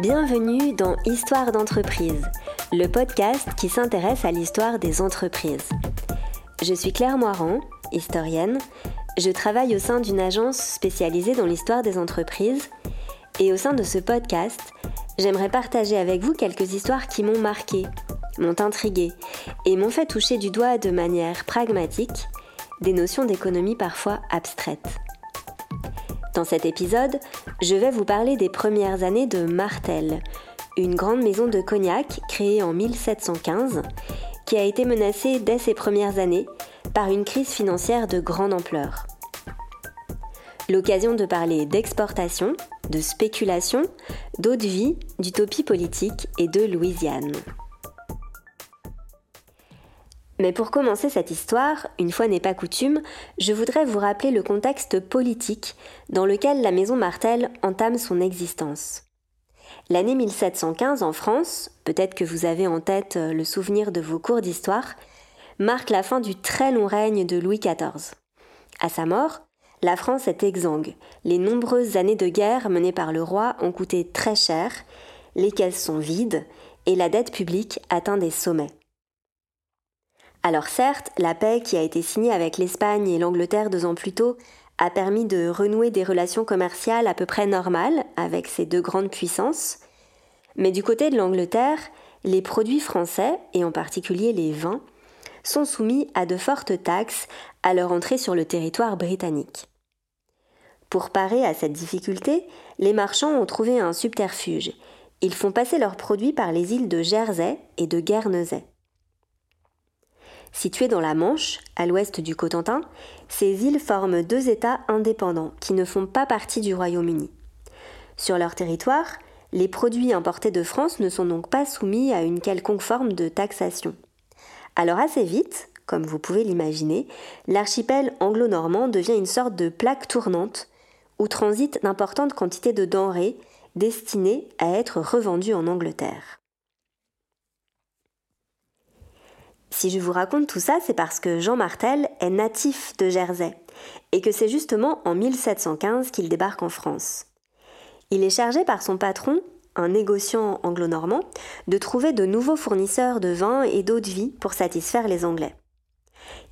Bienvenue dans Histoire d'entreprise, le podcast qui s'intéresse à l'histoire des entreprises. Je suis Claire Moirand, historienne. Je travaille au sein d'une agence spécialisée dans l'histoire des entreprises. Et au sein de ce podcast, j'aimerais partager avec vous quelques histoires qui m'ont marqué, m'ont intrigué et m'ont fait toucher du doigt de manière pragmatique des notions d'économie parfois abstraites. Dans cet épisode, je vais vous parler des premières années de Martel, une grande maison de cognac créée en 1715 qui a été menacée dès ses premières années par une crise financière de grande ampleur. L'occasion de parler d'exportation, de spéculation, d'eau de vie, d'utopie politique et de Louisiane. Mais pour commencer cette histoire, une fois n'est pas coutume, je voudrais vous rappeler le contexte politique dans lequel la maison Martel entame son existence. L'année 1715 en France, peut-être que vous avez en tête euh, le souvenir de vos cours d'histoire, marque la fin du très long règne de Louis XIV. À sa mort, la France est exsangue. Les nombreuses années de guerre menées par le roi ont coûté très cher, les caisses sont vides et la dette publique atteint des sommets. Alors certes, la paix qui a été signée avec l'Espagne et l'Angleterre deux ans plus tôt a permis de renouer des relations commerciales à peu près normales avec ces deux grandes puissances. Mais du côté de l'Angleterre, les produits français, et en particulier les vins, sont soumis à de fortes taxes à leur entrée sur le territoire britannique. Pour parer à cette difficulté, les marchands ont trouvé un subterfuge. Ils font passer leurs produits par les îles de Jersey et de Guernesey. Situées dans la Manche, à l'ouest du Cotentin, ces îles forment deux États indépendants qui ne font pas partie du Royaume-Uni. Sur leur territoire, les produits importés de France ne sont donc pas soumis à une quelconque forme de taxation. Alors assez vite, comme vous pouvez l'imaginer, l'archipel anglo-normand devient une sorte de plaque tournante où transitent d'importantes quantités de denrées destinées à être revendues en Angleterre. Si je vous raconte tout ça, c'est parce que Jean Martel est natif de Jersey et que c'est justement en 1715 qu'il débarque en France. Il est chargé par son patron, un négociant anglo-normand, de trouver de nouveaux fournisseurs de vin et d'eau de vie pour satisfaire les Anglais.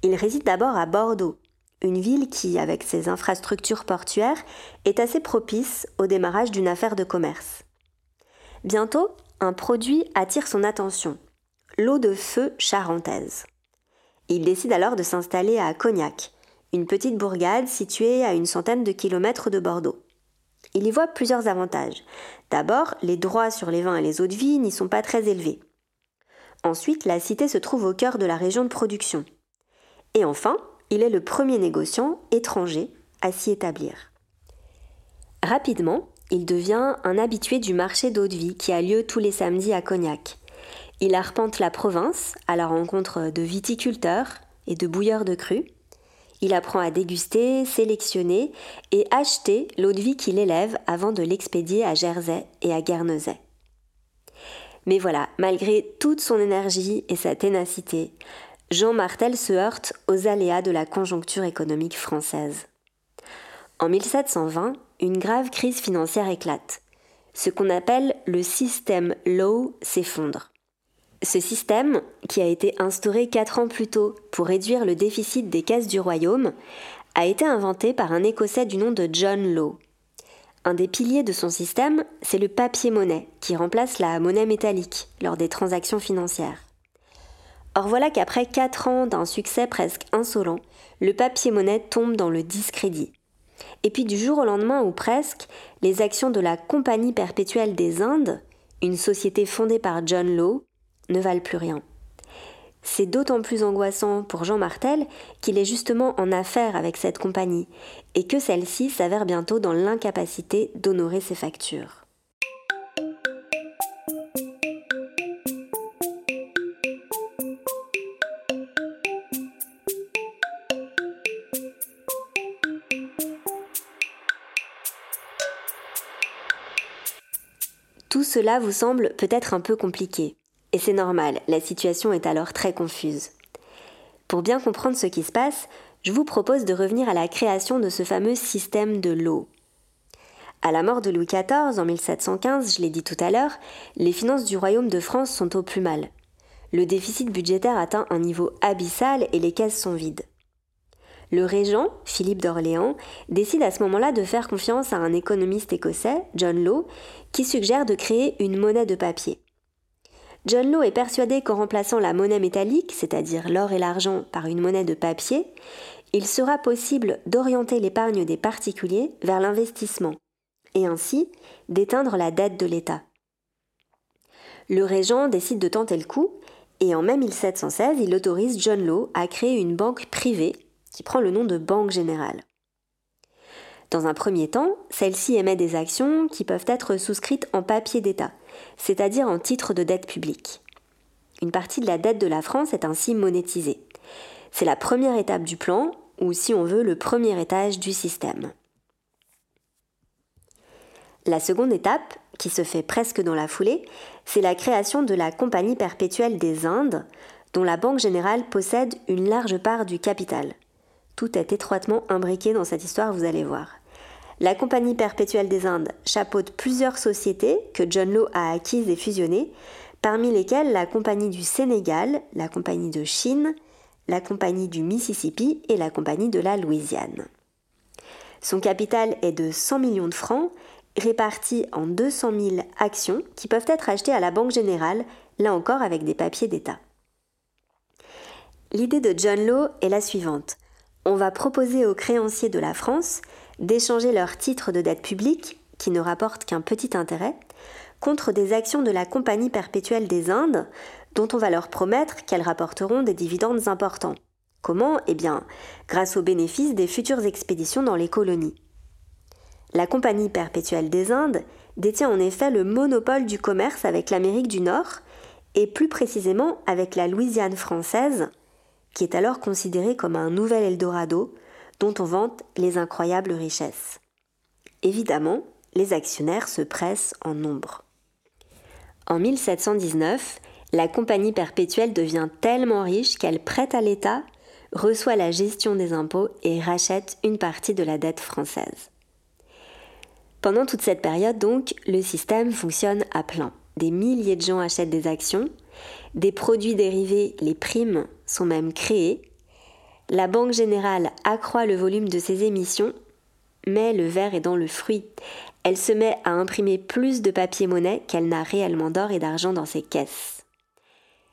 Il réside d'abord à Bordeaux, une ville qui, avec ses infrastructures portuaires, est assez propice au démarrage d'une affaire de commerce. Bientôt, un produit attire son attention, l'eau de feu charentaise. Il décide alors de s'installer à Cognac, une petite bourgade située à une centaine de kilomètres de Bordeaux. Il y voit plusieurs avantages. D'abord, les droits sur les vins et les eaux de vie n'y sont pas très élevés. Ensuite, la cité se trouve au cœur de la région de production. Et enfin, il est le premier négociant étranger à s'y établir. Rapidement, il devient un habitué du marché d'eau de vie qui a lieu tous les samedis à Cognac. Il arpente la province à la rencontre de viticulteurs et de bouilleurs de cru. Il apprend à déguster, sélectionner et acheter l'eau de vie qu'il élève avant de l'expédier à Jersey et à Guernesey. Mais voilà, malgré toute son énergie et sa ténacité, Jean Martel se heurte aux aléas de la conjoncture économique française. En 1720, une grave crise financière éclate. Ce qu'on appelle le système Low s'effondre. Ce système, qui a été instauré quatre ans plus tôt pour réduire le déficit des caisses du royaume, a été inventé par un Écossais du nom de John Law. Un des piliers de son système, c'est le papier-monnaie, qui remplace la monnaie métallique lors des transactions financières. Or voilà qu'après quatre ans d'un succès presque insolent, le papier-monnaie tombe dans le discrédit. Et puis du jour au lendemain ou presque, les actions de la Compagnie perpétuelle des Indes, une société fondée par John Law, ne valent plus rien. C'est d'autant plus angoissant pour Jean Martel qu'il est justement en affaire avec cette compagnie et que celle-ci s'avère bientôt dans l'incapacité d'honorer ses factures. Tout cela vous semble peut-être un peu compliqué. Et c'est normal, la situation est alors très confuse. Pour bien comprendre ce qui se passe, je vous propose de revenir à la création de ce fameux système de l'eau. À la mort de Louis XIV en 1715, je l'ai dit tout à l'heure, les finances du royaume de France sont au plus mal. Le déficit budgétaire atteint un niveau abyssal et les caisses sont vides. Le régent, Philippe d'Orléans, décide à ce moment-là de faire confiance à un économiste écossais, John Law, qui suggère de créer une monnaie de papier. John Law est persuadé qu'en remplaçant la monnaie métallique, c'est-à-dire l'or et l'argent, par une monnaie de papier, il sera possible d'orienter l'épargne des particuliers vers l'investissement, et ainsi d'éteindre la dette de l'État. Le régent décide de tenter le coup, et en mai 1716, il autorise John Law à créer une banque privée qui prend le nom de Banque Générale. Dans un premier temps, celle-ci émet des actions qui peuvent être souscrites en papier d'État, c'est-à-dire en titre de dette publique. Une partie de la dette de la France est ainsi monétisée. C'est la première étape du plan, ou si on veut, le premier étage du système. La seconde étape, qui se fait presque dans la foulée, c'est la création de la Compagnie perpétuelle des Indes, dont la Banque générale possède une large part du capital. Tout est étroitement imbriqué dans cette histoire, vous allez voir. La Compagnie perpétuelle des Indes chapeaute plusieurs sociétés que John Law a acquises et fusionnées, parmi lesquelles la Compagnie du Sénégal, la Compagnie de Chine, la Compagnie du Mississippi et la Compagnie de la Louisiane. Son capital est de 100 millions de francs, répartis en 200 000 actions qui peuvent être achetées à la Banque Générale, là encore avec des papiers d'État. L'idée de John Law est la suivante on va proposer aux créanciers de la France d'échanger leurs titres de dette publique, qui ne rapportent qu'un petit intérêt, contre des actions de la Compagnie perpétuelle des Indes, dont on va leur promettre qu'elles rapporteront des dividendes importants. Comment? Eh bien, grâce aux bénéfices des futures expéditions dans les colonies. La Compagnie perpétuelle des Indes détient en effet le monopole du commerce avec l'Amérique du Nord, et plus précisément avec la Louisiane française, qui est alors considéré comme un nouvel Eldorado dont on vante les incroyables richesses. Évidemment, les actionnaires se pressent en nombre. En 1719, la compagnie perpétuelle devient tellement riche qu'elle prête à l'État, reçoit la gestion des impôts et rachète une partie de la dette française. Pendant toute cette période, donc, le système fonctionne à plein. Des milliers de gens achètent des actions, des produits dérivés, les primes, sont même créés. La Banque générale accroît le volume de ses émissions, mais le verre est dans le fruit. Elle se met à imprimer plus de papier-monnaie qu'elle n'a réellement d'or et d'argent dans ses caisses.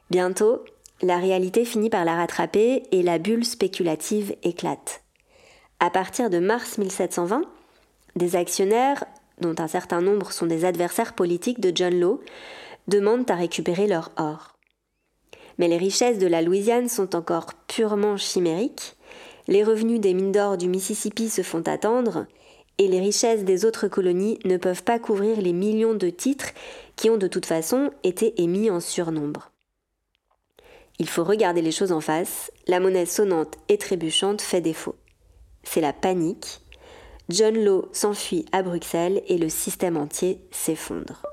Bientôt, la réalité finit par la rattraper et la bulle spéculative éclate. À partir de mars 1720, des actionnaires, dont un certain nombre sont des adversaires politiques de John Law, demandent à récupérer leur or. Mais les richesses de la Louisiane sont encore purement chimériques, les revenus des mines d'or du Mississippi se font attendre, et les richesses des autres colonies ne peuvent pas couvrir les millions de titres qui ont de toute façon été émis en surnombre. Il faut regarder les choses en face, la monnaie sonnante et trébuchante fait défaut. C'est la panique. John Law s'enfuit à Bruxelles et le système entier s'effondre.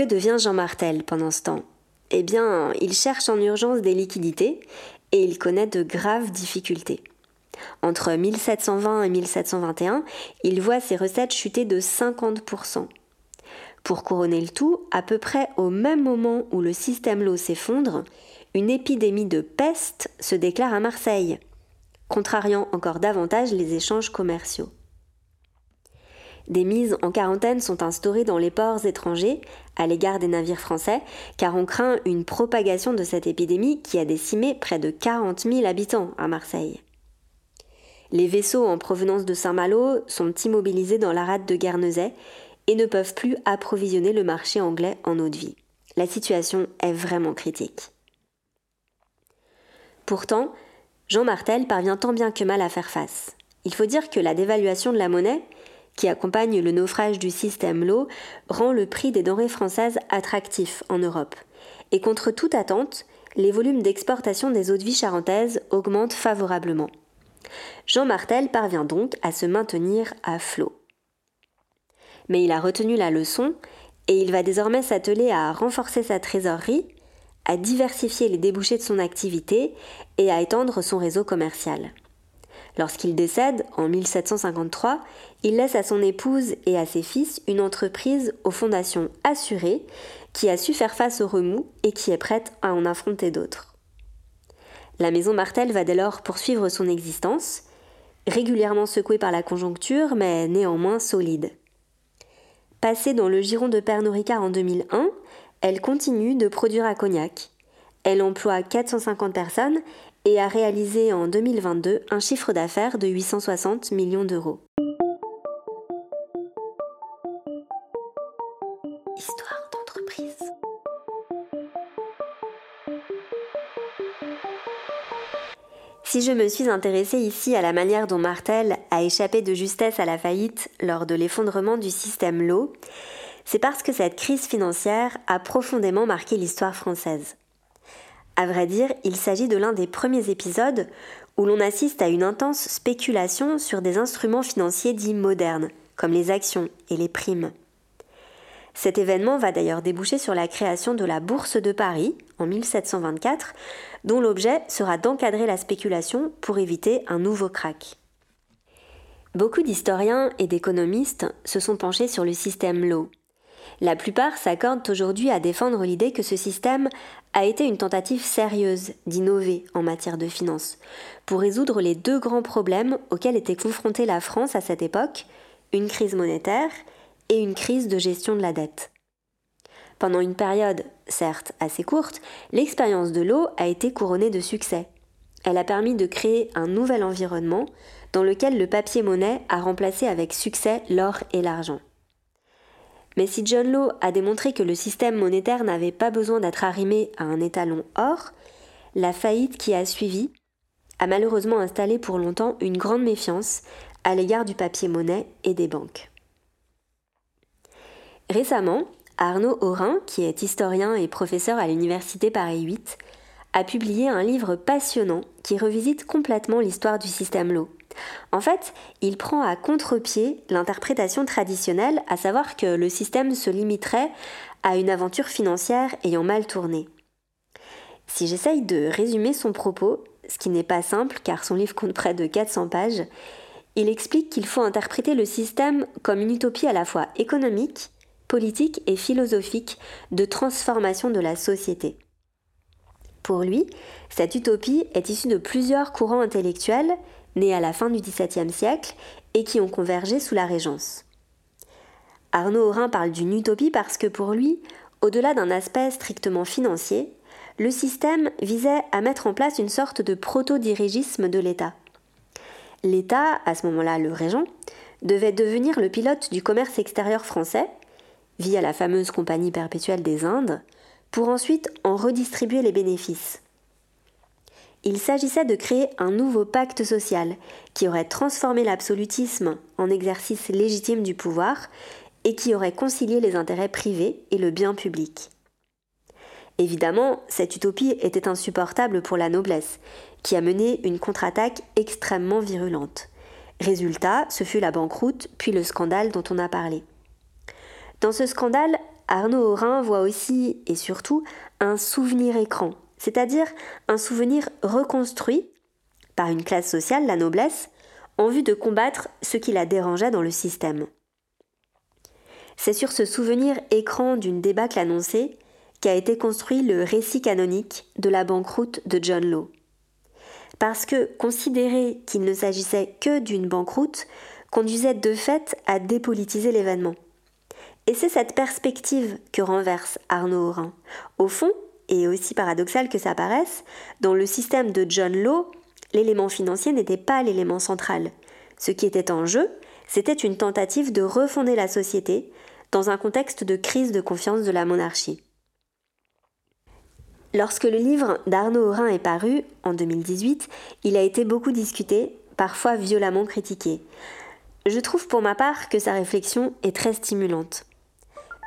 Que devient Jean Martel pendant ce temps? Eh bien, il cherche en urgence des liquidités et il connaît de graves difficultés. Entre 1720 et 1721, il voit ses recettes chuter de 50%. Pour couronner le tout, à peu près au même moment où le système l'eau s'effondre, une épidémie de peste se déclare à Marseille, contrariant encore davantage les échanges commerciaux. Des mises en quarantaine sont instaurées dans les ports étrangers à l'égard des navires français, car on craint une propagation de cette épidémie qui a décimé près de 40 000 habitants à Marseille. Les vaisseaux en provenance de Saint-Malo sont immobilisés dans la rade de Guernesey et ne peuvent plus approvisionner le marché anglais en eau de vie. La situation est vraiment critique. Pourtant, Jean Martel parvient tant bien que mal à faire face. Il faut dire que la dévaluation de la monnaie, qui accompagne le naufrage du système Low, rend le prix des denrées françaises attractif en Europe. Et contre toute attente, les volumes d'exportation des eaux de vie charentaises augmentent favorablement. Jean Martel parvient donc à se maintenir à flot. Mais il a retenu la leçon et il va désormais s'atteler à renforcer sa trésorerie, à diversifier les débouchés de son activité et à étendre son réseau commercial. Lorsqu'il décède, en 1753, il laisse à son épouse et à ses fils une entreprise aux fondations assurées qui a su faire face aux remous et qui est prête à en affronter d'autres. La maison Martel va dès lors poursuivre son existence, régulièrement secouée par la conjoncture, mais néanmoins solide. Passée dans le giron de Pernod Ricard en 2001, elle continue de produire à Cognac. Elle emploie 450 personnes et a réalisé en 2022 un chiffre d'affaires de 860 millions d'euros. Histoire d'entreprise. Si je me suis intéressée ici à la manière dont Martel a échappé de justesse à la faillite lors de l'effondrement du système Lowe, c'est parce que cette crise financière a profondément marqué l'histoire française. À vrai dire, il s'agit de l'un des premiers épisodes où l'on assiste à une intense spéculation sur des instruments financiers dits modernes, comme les actions et les primes. Cet événement va d'ailleurs déboucher sur la création de la Bourse de Paris en 1724, dont l'objet sera d'encadrer la spéculation pour éviter un nouveau krach. Beaucoup d'historiens et d'économistes se sont penchés sur le système Lowe. La plupart s'accordent aujourd'hui à défendre l'idée que ce système a été une tentative sérieuse d'innover en matière de finances, pour résoudre les deux grands problèmes auxquels était confrontée la France à cette époque, une crise monétaire et une crise de gestion de la dette. Pendant une période, certes assez courte, l'expérience de l'eau a été couronnée de succès. Elle a permis de créer un nouvel environnement dans lequel le papier-monnaie a remplacé avec succès l'or et l'argent. Mais si John Law a démontré que le système monétaire n'avait pas besoin d'être arrimé à un étalon or, la faillite qui a suivi a malheureusement installé pour longtemps une grande méfiance à l'égard du papier-monnaie et des banques. Récemment, Arnaud Aurin, qui est historien et professeur à l'université Paris 8, a publié un livre passionnant qui revisite complètement l'histoire du système Lowe. En fait, il prend à contre-pied l'interprétation traditionnelle, à savoir que le système se limiterait à une aventure financière ayant mal tourné. Si j'essaye de résumer son propos, ce qui n'est pas simple car son livre compte près de 400 pages, il explique qu'il faut interpréter le système comme une utopie à la fois économique, politique et philosophique de transformation de la société. Pour lui, cette utopie est issue de plusieurs courants intellectuels nés à la fin du XVIIe siècle et qui ont convergé sous la Régence. Arnaud Aurin parle d'une utopie parce que pour lui, au-delà d'un aspect strictement financier, le système visait à mettre en place une sorte de proto-dirigisme de l'État. L'État, à ce moment-là le régent, devait devenir le pilote du commerce extérieur français via la fameuse Compagnie perpétuelle des Indes, pour ensuite en redistribuer les bénéfices. Il s'agissait de créer un nouveau pacte social qui aurait transformé l'absolutisme en exercice légitime du pouvoir et qui aurait concilié les intérêts privés et le bien public. Évidemment, cette utopie était insupportable pour la noblesse, qui a mené une contre-attaque extrêmement virulente. Résultat, ce fut la banqueroute, puis le scandale dont on a parlé. Dans ce scandale, Arnaud Aurin voit aussi et surtout un souvenir écran, c'est-à-dire un souvenir reconstruit par une classe sociale, la noblesse, en vue de combattre ce qui la dérangeait dans le système. C'est sur ce souvenir écran d'une débâcle annoncée qu'a été construit le récit canonique de la banqueroute de John Law. Parce que considérer qu'il ne s'agissait que d'une banqueroute conduisait de fait à dépolitiser l'événement. Et c'est cette perspective que renverse Arnaud Aurin. Au fond, et aussi paradoxal que ça paraisse, dans le système de John Law, l'élément financier n'était pas l'élément central. Ce qui était en jeu, c'était une tentative de refonder la société dans un contexte de crise de confiance de la monarchie. Lorsque le livre d'Arnaud Aurin est paru, en 2018, il a été beaucoup discuté, parfois violemment critiqué. Je trouve pour ma part que sa réflexion est très stimulante.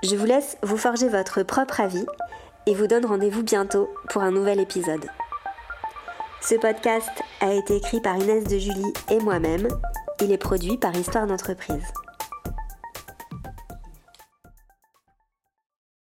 Je vous laisse vous forger votre propre avis et vous donne rendez-vous bientôt pour un nouvel épisode. Ce podcast a été écrit par Inès de Julie et moi-même. Il est produit par Histoire d'entreprise.